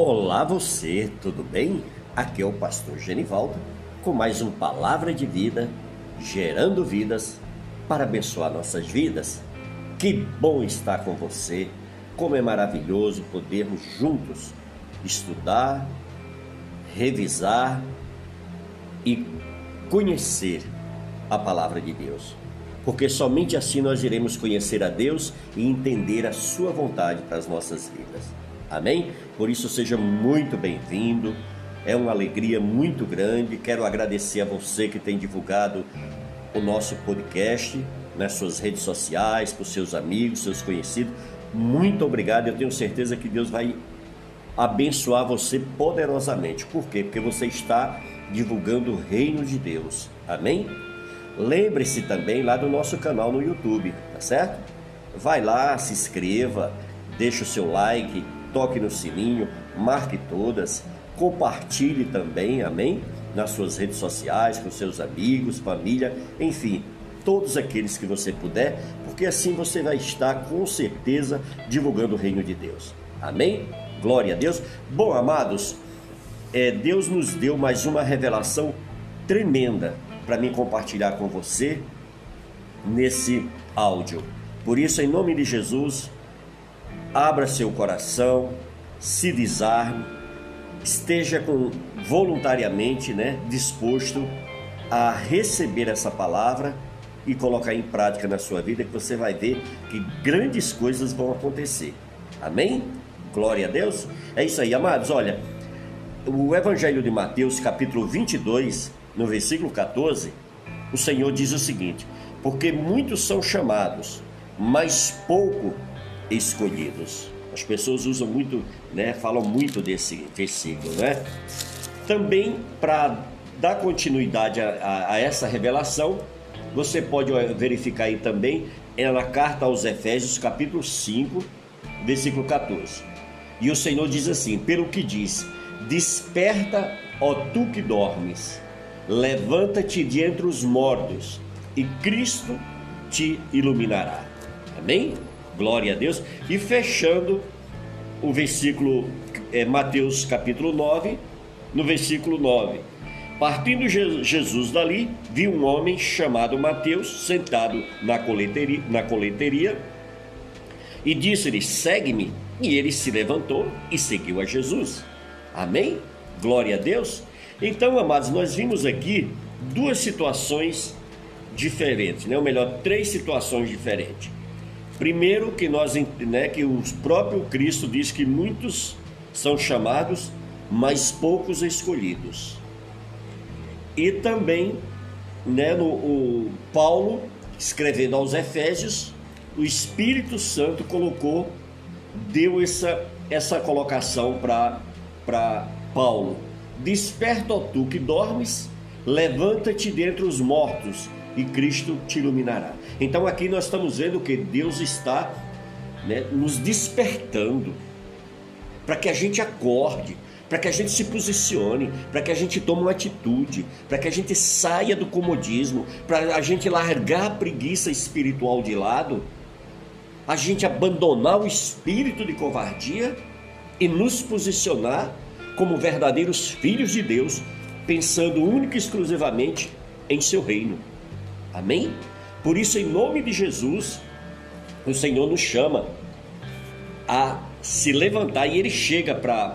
Olá você, tudo bem? Aqui é o pastor Genivaldo com mais um Palavra de Vida, gerando vidas para abençoar nossas vidas. Que bom estar com você, como é maravilhoso podermos juntos estudar, revisar e conhecer a palavra de Deus. Porque somente assim nós iremos conhecer a Deus e entender a sua vontade para as nossas vidas. Amém? Por isso seja muito bem-vindo. É uma alegria muito grande. Quero agradecer a você que tem divulgado o nosso podcast nas suas redes sociais, para os seus amigos, seus conhecidos. Muito obrigado. Eu tenho certeza que Deus vai abençoar você poderosamente. Por quê? Porque você está divulgando o reino de Deus. Amém? Lembre-se também lá do nosso canal no YouTube, tá certo? Vai lá, se inscreva, deixe o seu like, toque no sininho, marque todas, compartilhe também, amém? Nas suas redes sociais, com seus amigos, família, enfim, todos aqueles que você puder, porque assim você vai estar com certeza divulgando o reino de Deus. Amém? Glória a Deus. Bom, amados, é, Deus nos deu mais uma revelação tremenda para mim compartilhar com você nesse áudio. Por isso, em nome de Jesus, abra seu coração, se desarme, esteja com, voluntariamente né, disposto a receber essa palavra e colocar em prática na sua vida, que você vai ver que grandes coisas vão acontecer. Amém? Glória a Deus. É isso aí, amados. Olha, o Evangelho de Mateus, capítulo 22, no versículo 14, o Senhor diz o seguinte: Porque muitos são chamados, mas pouco escolhidos. As pessoas usam muito, né, falam muito desse versículo, né? Também para dar continuidade a, a, a, essa revelação, você pode verificar aí também é na carta aos Efésios, capítulo 5, versículo 14. E o Senhor diz assim: Pelo que diz, desperta, ó tu que dormes, levanta-te de entre os mortos, e Cristo te iluminará. Amém? Glória a Deus. E fechando o versículo, é, Mateus capítulo 9, no versículo 9. Partindo Jesus dali, viu um homem chamado Mateus sentado na coleteria, na coleteria e disse-lhe: Segue-me. E ele se levantou e seguiu a Jesus. Amém? Glória a Deus. Então, amados, nós vimos aqui duas situações diferentes, né? ou melhor, três situações diferentes. Primeiro que nós, né, que o próprio Cristo diz que muitos são chamados, mas poucos escolhidos. E também, né, no, o Paulo escrevendo aos Efésios, o Espírito Santo colocou, deu essa, essa colocação para Paulo: Desperta, ó tu que dormes, levanta-te dentre os mortos e Cristo te iluminará. Então aqui nós estamos vendo que Deus está né, nos despertando para que a gente acorde, para que a gente se posicione, para que a gente tome uma atitude, para que a gente saia do comodismo, para a gente largar a preguiça espiritual de lado, a gente abandonar o espírito de covardia e nos posicionar como verdadeiros filhos de Deus, pensando única e exclusivamente em seu reino. Amém? Por isso, em nome de Jesus, o Senhor nos chama a se levantar e ele chega para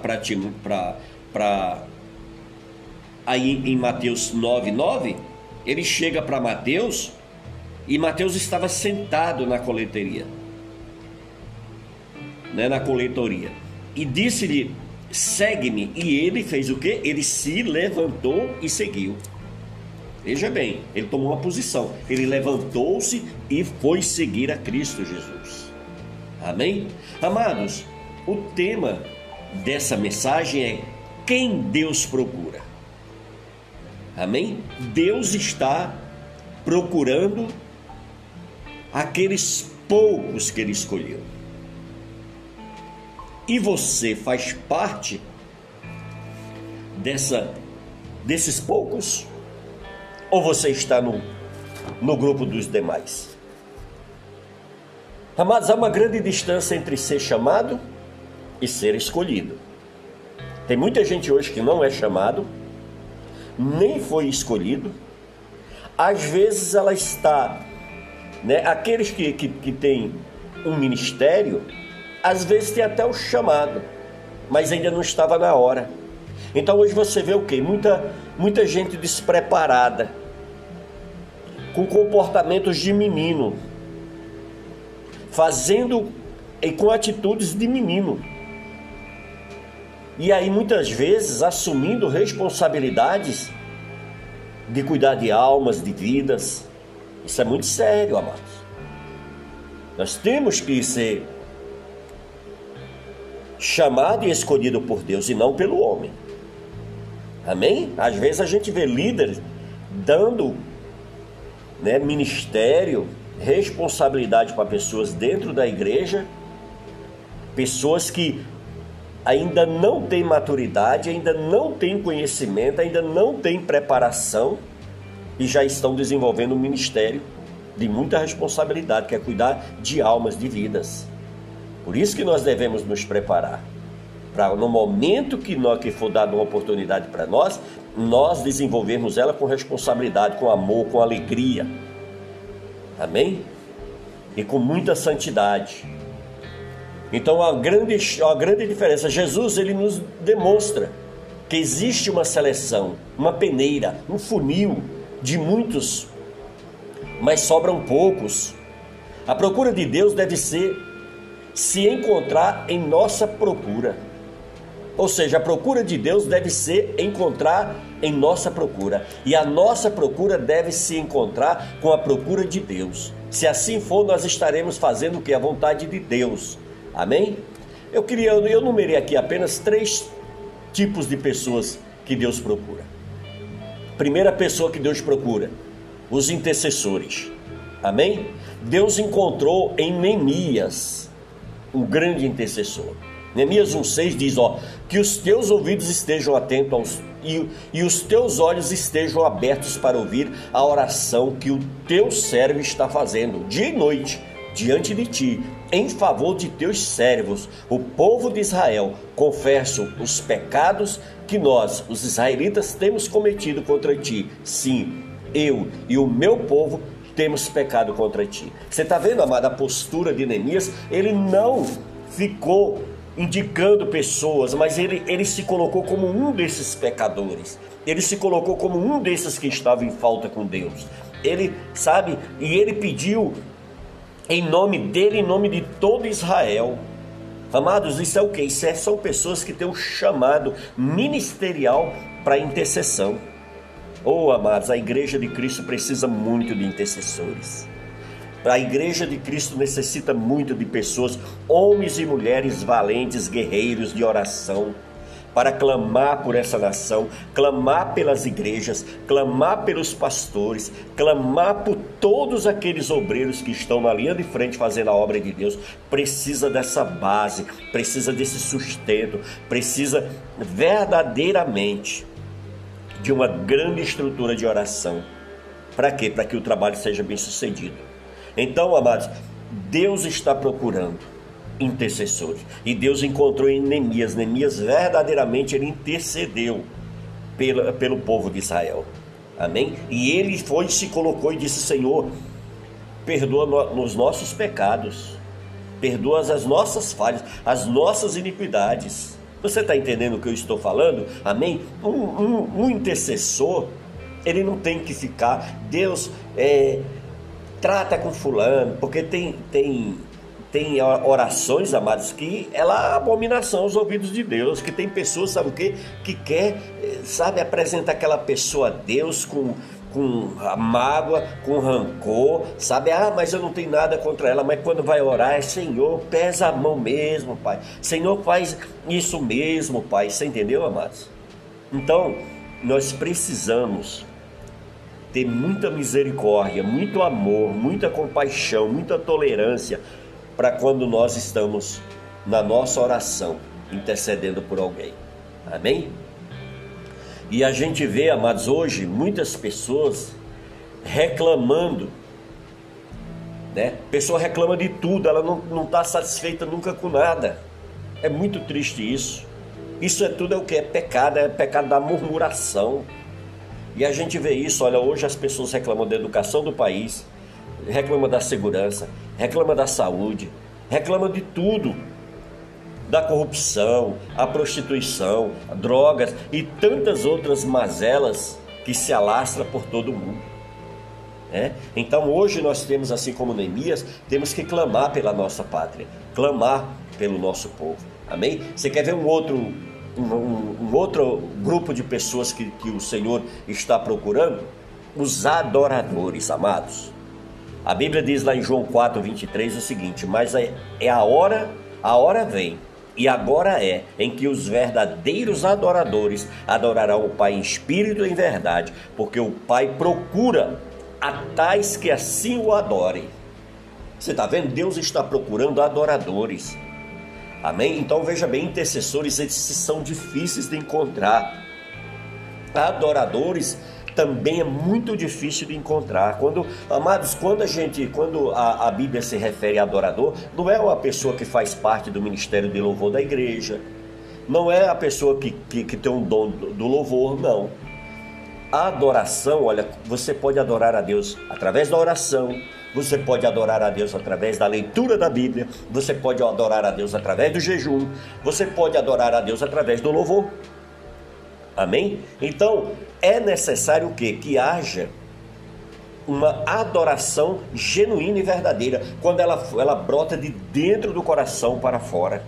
aí em Mateus 9, 9, ele chega para Mateus e Mateus estava sentado na coleteria, né, na coletoria, e disse-lhe: segue-me. E ele fez o que? Ele se levantou e seguiu. Veja bem, ele tomou uma posição. Ele levantou-se e foi seguir a Cristo Jesus. Amém? Amados, o tema dessa mensagem é quem Deus procura. Amém? Deus está procurando aqueles poucos que ele escolheu. E você faz parte dessa desses poucos? Ou você está no, no grupo dos demais? Amados, há uma grande distância entre ser chamado e ser escolhido. Tem muita gente hoje que não é chamado, nem foi escolhido. Às vezes ela está, né? Aqueles que, que, que têm um ministério, às vezes tem até o chamado, mas ainda não estava na hora. Então hoje você vê o que? Muita, muita gente despreparada, com comportamentos de menino, fazendo e com atitudes de menino. E aí muitas vezes assumindo responsabilidades de cuidar de almas, de vidas. Isso é muito sério, amados. Nós temos que ser chamado e escolhido por Deus e não pelo homem. Amém? Às vezes a gente vê líderes dando né, ministério, responsabilidade para pessoas dentro da igreja, pessoas que ainda não tem maturidade, ainda não tem conhecimento, ainda não tem preparação e já estão desenvolvendo um ministério de muita responsabilidade, que é cuidar de almas, de vidas. Por isso que nós devemos nos preparar para no momento que nós que for dado uma oportunidade para nós, nós desenvolvermos ela com responsabilidade, com amor, com alegria. Amém? E com muita santidade. Então a grande, a grande diferença, Jesus ele nos demonstra que existe uma seleção, uma peneira, um funil de muitos, mas sobram poucos. A procura de Deus deve ser se encontrar em nossa procura. Ou seja, a procura de Deus deve ser encontrar em nossa procura. E a nossa procura deve se encontrar com a procura de Deus. Se assim for, nós estaremos fazendo o que? A vontade de Deus. Amém? Eu queria, eu numerei aqui apenas três tipos de pessoas que Deus procura. Primeira pessoa que Deus procura, os intercessores. Amém? Deus encontrou em Neemias um grande intercessor. Neemias 1,6 diz: ó, que os teus ouvidos estejam atentos aos, e, e os teus olhos estejam abertos para ouvir a oração que o teu servo está fazendo dia e noite diante de ti, em favor de teus servos, o povo de Israel, confesso os pecados que nós, os israelitas, temos cometido contra ti. Sim, eu e o meu povo temos pecado contra ti. Você está vendo, amada, a postura de Neemias? Ele não ficou indicando pessoas, mas ele, ele se colocou como um desses pecadores. Ele se colocou como um desses que estavam em falta com Deus. Ele, sabe, e ele pediu em nome dele, em nome de todo Israel. Amados, isso é o que? Isso é, são pessoas que têm um chamado ministerial para intercessão. Oh, amados, a igreja de Cristo precisa muito de intercessores. A igreja de Cristo necessita muito de pessoas, homens e mulheres valentes, guerreiros de oração para clamar por essa nação, clamar pelas igrejas, clamar pelos pastores, clamar por todos aqueles obreiros que estão na linha de frente fazendo a obra de Deus. Precisa dessa base, precisa desse sustento, precisa verdadeiramente de uma grande estrutura de oração. Para quê? Para que o trabalho seja bem sucedido. Então, amados, Deus está procurando intercessores. E Deus encontrou em Neemias. Neemias verdadeiramente ele intercedeu pelo, povo de Israel. Amém? E ele foi, se colocou e disse: Senhor, perdoa no, os nossos pecados, perdoa as nossas falhas, as nossas iniquidades. Você está entendendo o que eu estou falando? Amém? Um, um, um intercessor, ele não tem que ficar, Deus é, trata com fulano, porque tem, tem tem orações, amados, que ela é abominação aos ouvidos de Deus, que tem pessoas, sabe o quê? Que quer, sabe, apresentar aquela pessoa a Deus com, com mágoa, com rancor, sabe? Ah, mas eu não tenho nada contra ela, mas quando vai orar é Senhor, pesa a mão mesmo, Pai. Senhor, faz isso mesmo, Pai. Você entendeu, amados? Então, nós precisamos ter muita misericórdia, muito amor, muita compaixão, muita tolerância para quando nós estamos na nossa oração intercedendo por alguém. Amém? E a gente vê, amados, hoje muitas pessoas reclamando, né? A pessoa reclama de tudo, ela não está satisfeita nunca com nada. É muito triste isso. Isso é tudo é o que? É pecado, é pecado da murmuração. E a gente vê isso, olha, hoje as pessoas reclamam da educação do país, reclamam da segurança, reclamam da saúde, reclamam de tudo. Da corrupção, a prostituição, drogas e tantas outras mazelas que se alastra por todo o mundo. É? Então hoje nós temos, assim como Neemias, temos que clamar pela nossa pátria, clamar pelo nosso povo. Amém? Você quer ver um outro, um, um outro grupo de pessoas que, que o Senhor está procurando? Os adoradores, amados. A Bíblia diz lá em João 4, 23 o seguinte: Mas é, é a hora, a hora vem, e agora é, em que os verdadeiros adoradores adorarão o Pai em espírito e em verdade, porque o Pai procura a tais que assim o adorem. Você está vendo? Deus está procurando adoradores. Amém? Então veja bem, intercessores, esses são difíceis de encontrar. Adoradores também é muito difícil de encontrar. Quando, amados, quando a gente, quando a, a Bíblia se refere a adorador, não é uma pessoa que faz parte do ministério de louvor da igreja, não é a pessoa que, que, que tem um dom do, louvor, não a adoração, olha, você pode adorar a Deus através da oração, você pode adorar a Deus através da leitura da Bíblia, você pode adorar a Deus através do jejum, você pode adorar a Deus através do louvor. Amém? Então, é necessário o quê? Que haja uma adoração genuína e verdadeira, quando ela, ela brota de dentro do coração para fora.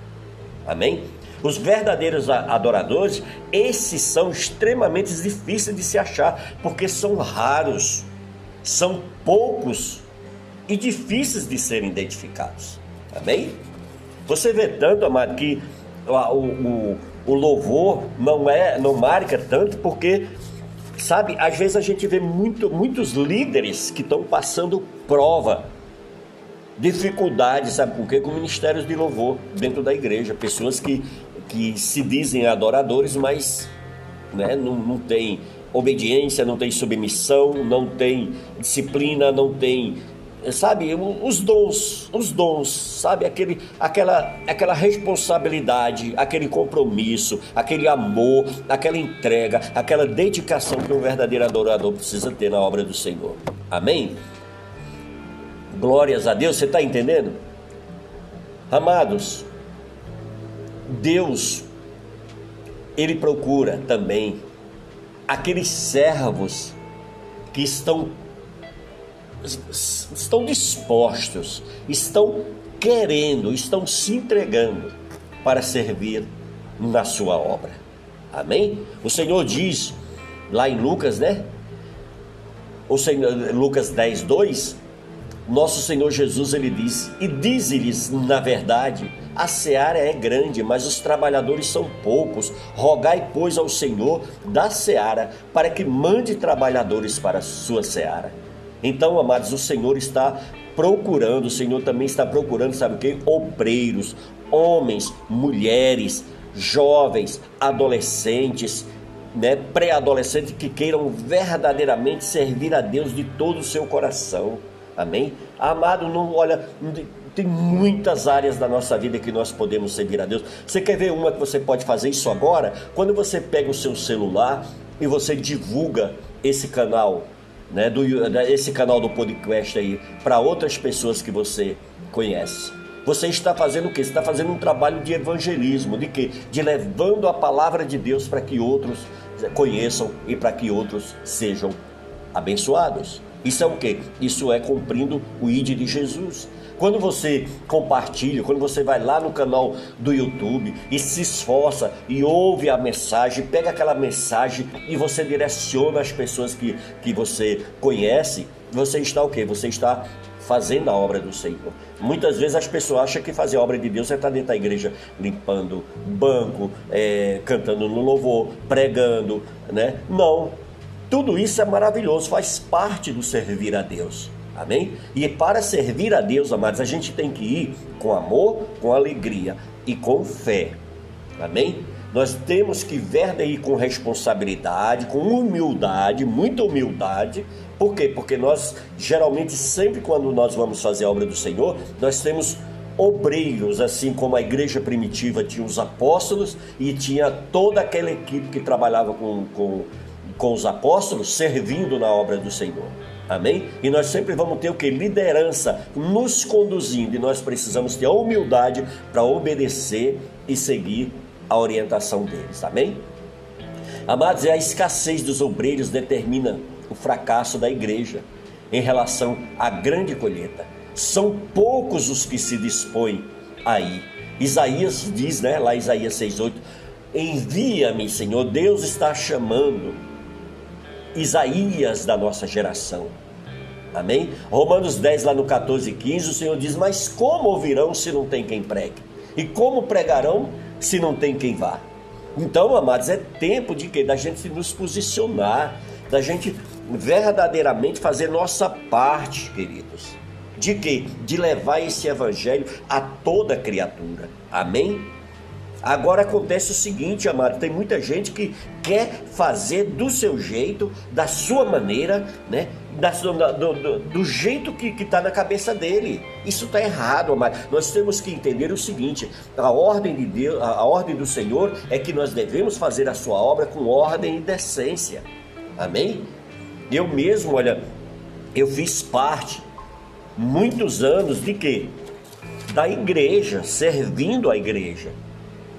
Amém? Os verdadeiros adoradores, esses são extremamente difíceis de se achar, porque são raros, são poucos e difíceis de serem identificados. Amém? Você vê tanto, amado, que o, o, o louvor não é, não marca tanto porque sabe, às vezes a gente vê muito, muitos líderes que estão passando prova, dificuldades, sabe por quê? Com ministérios de louvor dentro da igreja, pessoas que que se dizem adoradores, mas né, não, não tem obediência, não tem submissão, não tem disciplina, não tem, sabe, os dons, os dons, sabe, aquele, aquela, aquela responsabilidade, aquele compromisso, aquele amor, aquela entrega, aquela dedicação que um verdadeiro adorador precisa ter na obra do Senhor. Amém? Glórias a Deus, você está entendendo? Amados, Deus, Ele procura também aqueles servos que estão, estão dispostos, estão querendo, estão se entregando para servir na sua obra. Amém? O Senhor diz lá em Lucas, né? O Senhor, Lucas 10, 2, nosso Senhor Jesus ele diz: E diz-lhes, na verdade, a seara é grande, mas os trabalhadores são poucos. Rogai, pois, ao Senhor da seara para que mande trabalhadores para a sua seara. Então, amados, o Senhor está procurando, o Senhor também está procurando, sabe o que? Obreiros, homens, mulheres, jovens, adolescentes, né, pré-adolescentes que queiram verdadeiramente servir a Deus de todo o seu coração. Amém? Amado, não olha, tem muitas áreas da nossa vida que nós podemos servir a Deus. Você quer ver uma que você pode fazer isso agora? Quando você pega o seu celular e você divulga esse canal, né, do, esse canal do podcast aí para outras pessoas que você conhece. Você está fazendo o quê? Você está fazendo um trabalho de evangelismo, de quê? De levando a palavra de Deus para que outros conheçam e para que outros sejam abençoados. Isso é o que? Isso é cumprindo o ID de Jesus. Quando você compartilha, quando você vai lá no canal do YouTube e se esforça e ouve a mensagem, pega aquela mensagem e você direciona as pessoas que, que você conhece, você está o que? Você está fazendo a obra do Senhor. Muitas vezes as pessoas acham que fazer a obra de Deus é estar dentro da igreja limpando banco, é, cantando no louvor, pregando, né? Não, tudo isso é maravilhoso, faz parte do servir a Deus. Amém? E para servir a Deus, amados, a gente tem que ir com amor, com alegria e com fé. Amém? Nós temos que ver daí com responsabilidade, com humildade, muita humildade. Por quê? Porque nós, geralmente, sempre quando nós vamos fazer a obra do Senhor, nós temos obreiros, assim como a igreja primitiva tinha os apóstolos e tinha toda aquela equipe que trabalhava com, com, com os apóstolos servindo na obra do Senhor. Amém? E nós sempre vamos ter o que? Liderança nos conduzindo, e nós precisamos ter a humildade para obedecer e seguir a orientação deles. Amém? Amados, a escassez dos obreiros determina o fracasso da igreja em relação à grande colheita. São poucos os que se dispõem aí. Isaías diz, né, lá Isaías 6:8, envia-me, Senhor, Deus está chamando Isaías da nossa geração. Amém? Romanos 10, lá no 14 e 15, o Senhor diz: Mas como ouvirão se não tem quem pregue? E como pregarão se não tem quem vá? Então, amados, é tempo de que da gente nos posicionar, da gente verdadeiramente fazer nossa parte, queridos. De que? De levar esse evangelho a toda criatura. Amém? Agora acontece o seguinte, amado, tem muita gente que quer fazer do seu jeito, da sua maneira, né? Da, do, do, do, jeito que está na cabeça dele. Isso está errado, amado. Nós temos que entender o seguinte: a ordem de Deus, a, a ordem do Senhor é que nós devemos fazer a sua obra com ordem e decência. Amém? Eu mesmo, olha, eu fiz parte muitos anos de quê? Da igreja, servindo a igreja.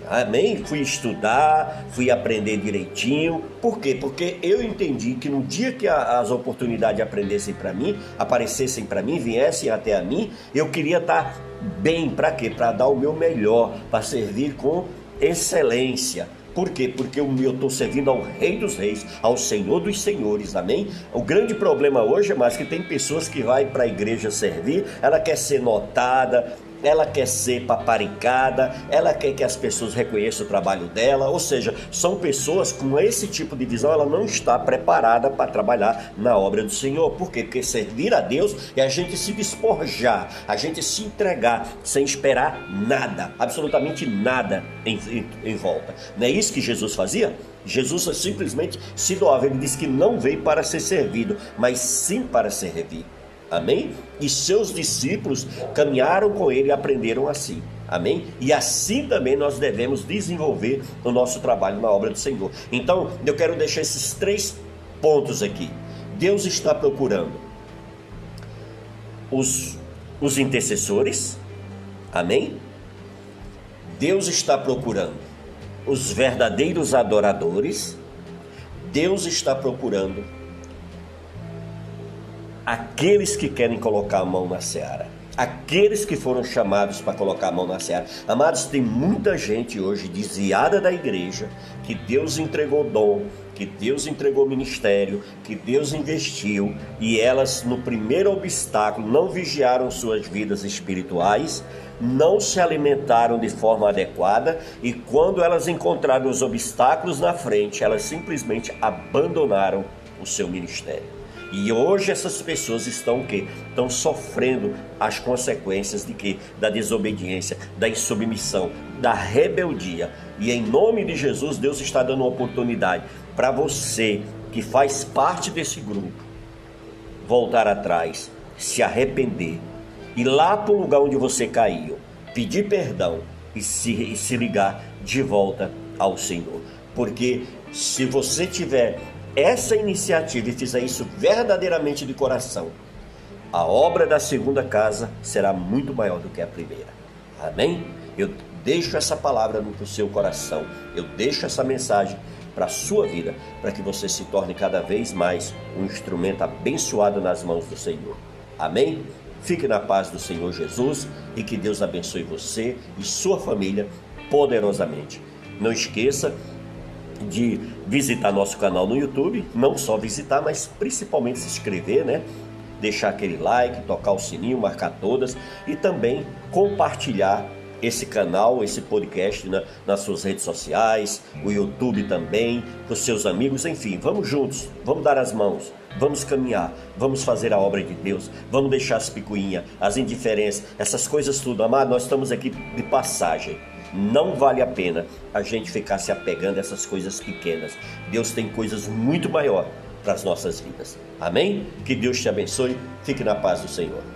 Amém? Fui estudar, fui aprender direitinho. Por quê? Porque eu entendi que no dia que a, as oportunidades aprendessem para mim, aparecessem para mim, viessem até a mim, eu queria estar tá bem. Para quê? Para dar o meu melhor, para servir com excelência. Por quê? Porque eu estou servindo ao Rei dos Reis, ao Senhor dos Senhores, amém? O grande problema hoje é mais que tem pessoas que vai para a igreja servir, ela quer ser notada, ela quer ser paparicada, ela quer que as pessoas reconheçam o trabalho dela, ou seja, são pessoas com esse tipo de visão, ela não está preparada para trabalhar na obra do Senhor. Por quê? Porque servir a Deus é a gente se despojar, a gente se entregar sem esperar nada, absolutamente nada em, em, em volta. Não é isso que Jesus fazia? Jesus simplesmente se doava, ele disse que não veio para ser servido, mas sim para servir. Amém? E seus discípulos caminharam com ele e aprenderam assim. Amém? E assim também nós devemos desenvolver o nosso trabalho na obra do Senhor. Então, eu quero deixar esses três pontos aqui. Deus está procurando os, os intercessores. Amém? Deus está procurando os verdadeiros adoradores. Deus está procurando aqueles que querem colocar a mão na seara. Aqueles que foram chamados para colocar a mão na seara. Amados, tem muita gente hoje desviada da igreja, que Deus entregou dom, que Deus entregou ministério, que Deus investiu, e elas, no primeiro obstáculo, não vigiaram suas vidas espirituais, não se alimentaram de forma adequada, e quando elas encontraram os obstáculos na frente, elas simplesmente abandonaram o seu ministério. E hoje essas pessoas estão o quê? Estão sofrendo as consequências de quê? Da desobediência, da insubmissão, da rebeldia. E em nome de Jesus, Deus está dando uma oportunidade para você que faz parte desse grupo voltar atrás, se arrepender, ir lá para o lugar onde você caiu, pedir perdão e se, e se ligar de volta ao Senhor. Porque se você tiver essa iniciativa e fizer isso verdadeiramente de coração, a obra da segunda casa será muito maior do que a primeira. Amém? Eu deixo essa palavra no seu coração, eu deixo essa mensagem para a sua vida, para que você se torne cada vez mais um instrumento abençoado nas mãos do Senhor. Amém? Fique na paz do Senhor Jesus e que Deus abençoe você e sua família poderosamente. Não esqueça de visitar nosso canal no YouTube, não só visitar, mas principalmente se inscrever, né? Deixar aquele like, tocar o sininho, marcar todas e também compartilhar esse canal, esse podcast né, nas suas redes sociais, o YouTube também, com seus amigos, enfim, vamos juntos, vamos dar as mãos, vamos caminhar, vamos fazer a obra de Deus, vamos deixar as picuinhas, as indiferenças, essas coisas tudo, amado, nós estamos aqui de passagem. Não vale a pena a gente ficar se apegando a essas coisas pequenas. Deus tem coisas muito maiores para as nossas vidas. Amém? Que Deus te abençoe. Fique na paz do Senhor.